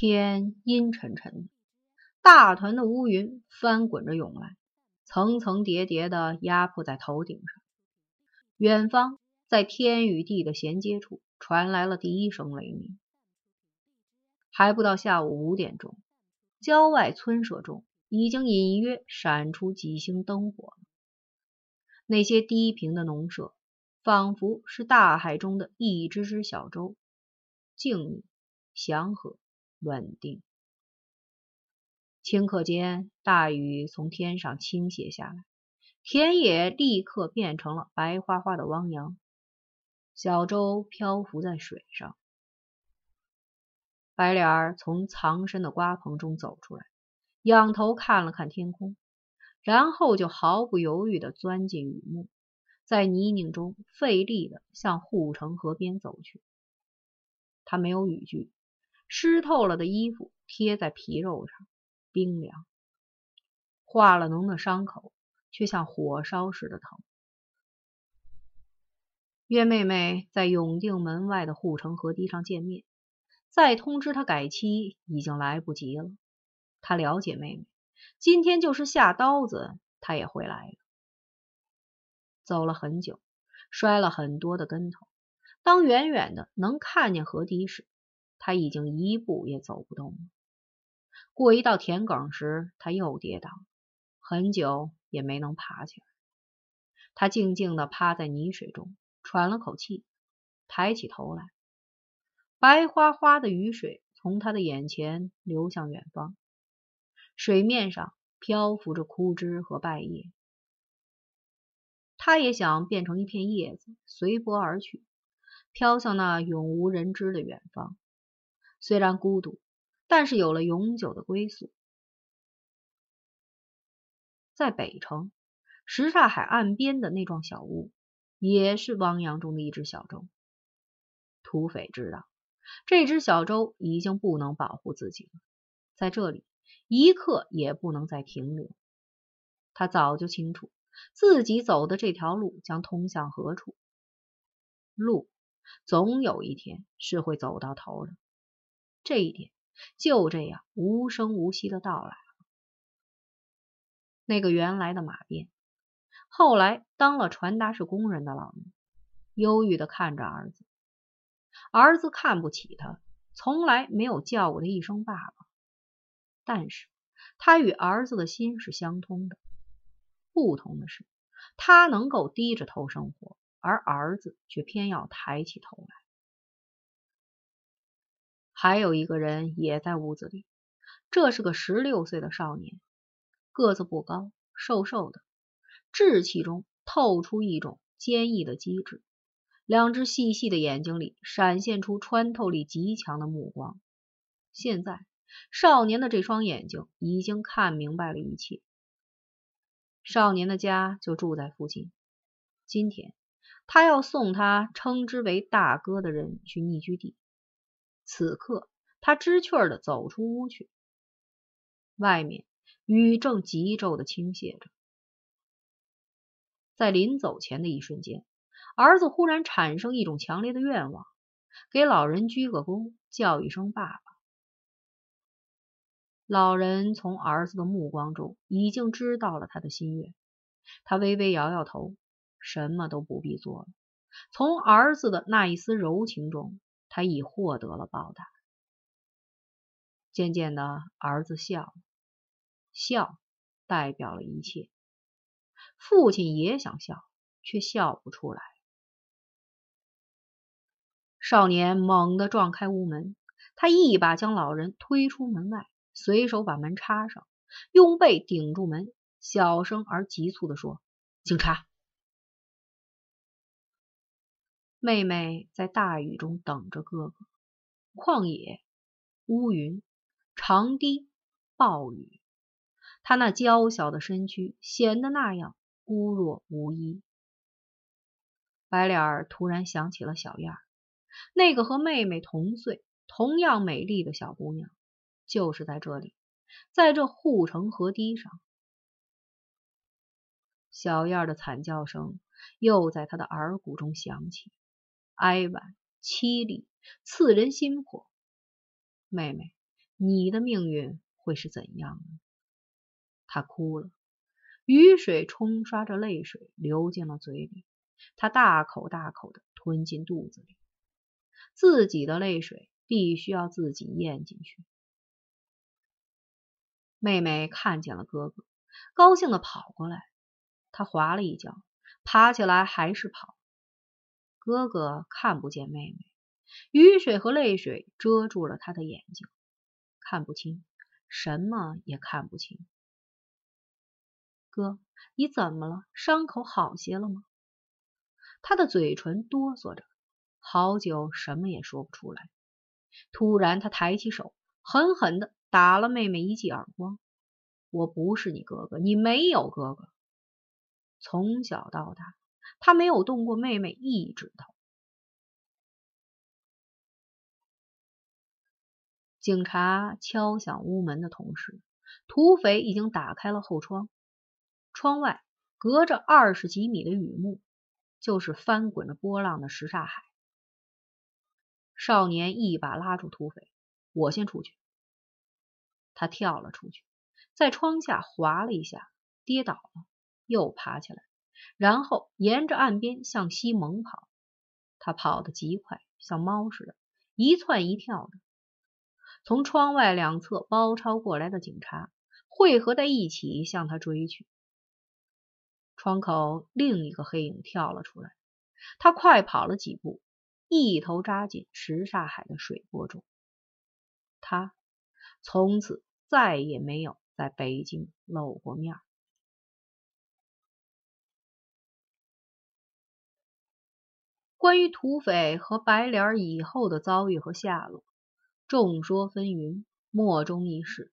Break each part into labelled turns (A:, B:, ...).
A: 天阴沉沉的，大团的乌云翻滚着涌来，层层叠叠的压迫在头顶上。远方，在天与地的衔接处，传来了第一声雷鸣。还不到下午五点钟，郊外村舍中已经隐约闪出几星灯火了。那些低平的农舍，仿佛是大海中的一只只小舟，静谧、祥和。稳定。顷刻间，大雨从天上倾泻下来，田野立刻变成了白花花的汪洋。小舟漂浮在水上，白脸儿从藏身的瓜棚中走出来，仰头看了看天空，然后就毫不犹豫地钻进雨幕，在泥泞中费力地向护城河边走去。他没有雨具。湿透了的衣服贴在皮肉上，冰凉；化了脓的伤口却像火烧似的疼。约妹妹在永定门外的护城河堤上见面，再通知她改期已经来不及了。他了解妹妹，今天就是下刀子，她也会来的。走了很久，摔了很多的跟头，当远远的能看见河堤时，他已经一步也走不动了。过一道田埂时，他又跌倒，很久也没能爬起来。他静静地趴在泥水中，喘了口气，抬起头来。白花花的雨水从他的眼前流向远方，水面上漂浮着枯枝和败叶。他也想变成一片叶子，随波而去，飘向那永无人知的远方。虽然孤独，但是有了永久的归宿。在北城什刹海岸边的那幢小屋，也是汪洋中的一只小舟。土匪知道，这只小舟已经不能保护自己了，在这里一刻也不能再停留。他早就清楚，自己走的这条路将通向何处。路总有一天是会走到头的。这一点就这样无声无息的到来了。那个原来的马鞭，后来当了传达室工人的老人，忧郁的看着儿子。儿子看不起他，从来没有叫过他一声爸爸。但是他与儿子的心是相通的，不同的是，他能够低着头生活，而儿子却偏要抬起头来。还有一个人也在屋子里，这是个十六岁的少年，个子不高，瘦瘦的，稚气中透出一种坚毅的机智，两只细细的眼睛里闪现出穿透力极强的目光。现在，少年的这双眼睛已经看明白了一切。少年的家就住在附近，今天他要送他称之为大哥的人去匿居地。此刻，他知趣的走出屋去。外面雨正急骤的倾泻着。在临走前的一瞬间，儿子忽然产生一种强烈的愿望：给老人鞠个躬，叫一声爸爸。老人从儿子的目光中已经知道了他的心愿，他微微摇摇头，什么都不必做了。从儿子的那一丝柔情中。他已获得了报答。渐渐的，儿子笑了，笑代表了一切。父亲也想笑，却笑不出来。少年猛地撞开屋门，他一把将老人推出门外，随手把门插上，用背顶住门，小声而急促的说：“警察。”妹妹在大雨中等着哥哥。旷野、乌云、长堤、暴雨，他那娇小的身躯显得那样孤弱无依。白脸儿突然想起了小燕儿，那个和妹妹同岁、同样美丽的小姑娘，就是在这里，在这护城河堤上。小燕儿的惨叫声又在他的耳骨中响起。哀婉凄厉，刺人心魄。妹妹，你的命运会是怎样的？他哭了，雨水冲刷着泪水流进了嘴里，他大口大口的吞进肚子里，自己的泪水必须要自己咽进去。妹妹看见了哥哥，高兴的跑过来，他滑了一跤，爬起来还是跑。哥哥看不见妹妹，雨水和泪水遮住了他的眼睛，看不清，什么也看不清。哥，你怎么了？伤口好些了吗？他的嘴唇哆嗦着，好久什么也说不出来。突然，他抬起手，狠狠的。打了妹妹一记耳光。我不是你哥哥，你没有哥哥。从小到大，他没有动过妹妹一指头。警察敲响屋门的同时，土匪已经打开了后窗。窗外隔着二十几米的雨幕，就是翻滚着波浪的什刹海。少年一把拉住土匪：“我先出去。”他跳了出去，在窗下滑了一下，跌倒了，又爬起来，然后沿着岸边向西猛跑。他跑得极快，像猫似的，一窜一跳的。从窗外两侧包抄过来的警察汇合在一起，向他追去。窗口另一个黑影跳了出来，他快跑了几步，一头扎进什刹海的水波中。他从此。再也没有在北京露过面。关于土匪和白脸以后的遭遇和下落，众说纷纭，莫衷一是。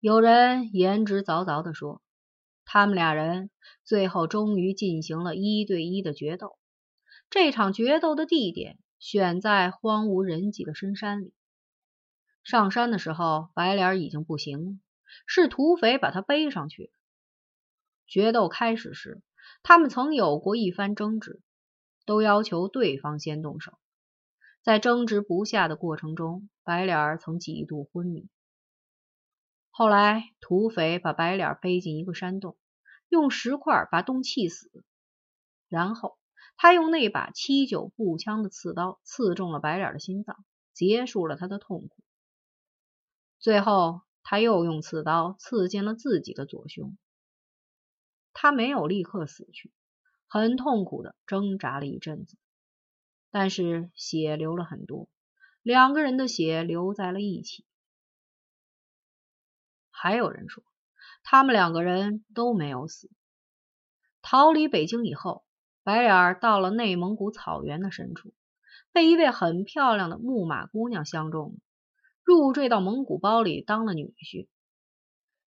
A: 有人言之凿凿地说，他们俩人最后终于进行了一对一的决斗。这场决斗的地点选在荒无人迹的深山里。上山的时候，白脸已经不行了，是土匪把他背上去。决斗开始时，他们曾有过一番争执，都要求对方先动手。在争执不下的过程中，白脸儿曾几度昏迷。后来，土匪把白脸背进一个山洞，用石块把洞砌死，然后他用那把七九步枪的刺刀刺中了白脸的心脏，结束了他的痛苦。最后，他又用刺刀刺进了自己的左胸。他没有立刻死去，很痛苦的挣扎了一阵子，但是血流了很多，两个人的血流在了一起。还有人说，他们两个人都没有死。逃离北京以后，白脸到了内蒙古草原的深处，被一位很漂亮的牧马姑娘相中。入赘到蒙古包里当了女婿。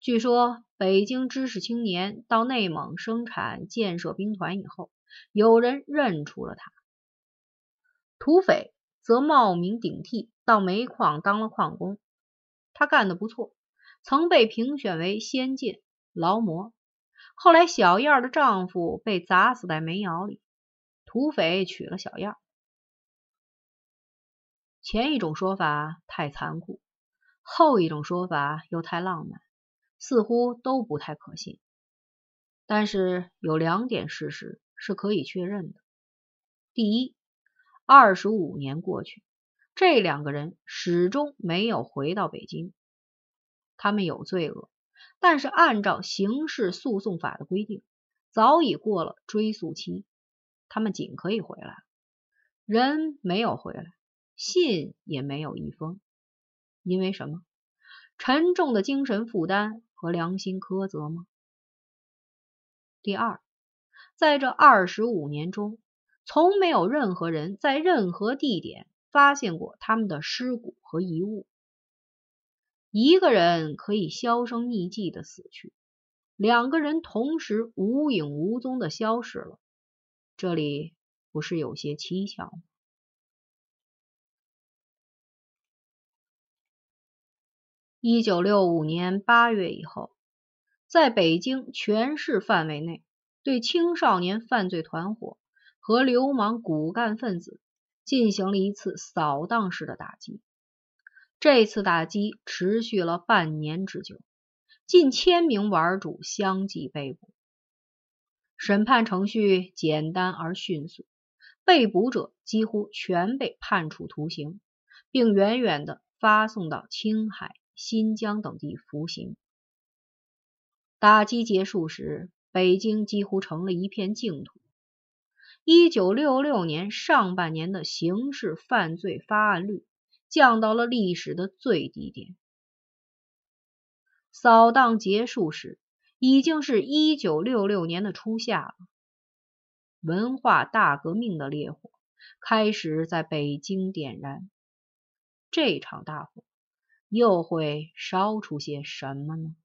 A: 据说北京知识青年到内蒙生产建设兵团以后，有人认出了他。土匪则冒名顶替到煤矿当了矿工，他干得不错，曾被评选为先进劳模。后来小燕的丈夫被砸死在煤窑里，土匪娶了小燕。前一种说法太残酷，后一种说法又太浪漫，似乎都不太可信。但是有两点事实是可以确认的：第一，二十五年过去，这两个人始终没有回到北京。他们有罪恶，但是按照刑事诉讼法的规定，早已过了追诉期，他们仅可以回来。人没有回来。信也没有一封，因为什么？沉重的精神负担和良心苛责吗？第二，在这二十五年中，从没有任何人在任何地点发现过他们的尸骨和遗物。一个人可以销声匿迹的死去，两个人同时无影无踪的消失了，这里不是有些蹊跷吗？一九六五年八月以后，在北京全市范围内，对青少年犯罪团伙和流氓骨干分子进行了一次扫荡式的打击。这次打击持续了半年之久，近千名玩主相继被捕。审判程序简单而迅速，被捕者几乎全被判处徒刑，并远远的发送到青海、新疆等地服刑。打击结束时，北京几乎成了一片净土。一九六六年上半年的刑事犯罪发案率降到了历史的最低点。扫荡结束时，已经是一九六六年的初夏了。文化大革命的烈火开始在北京点燃，这场大火又会烧出些什么呢？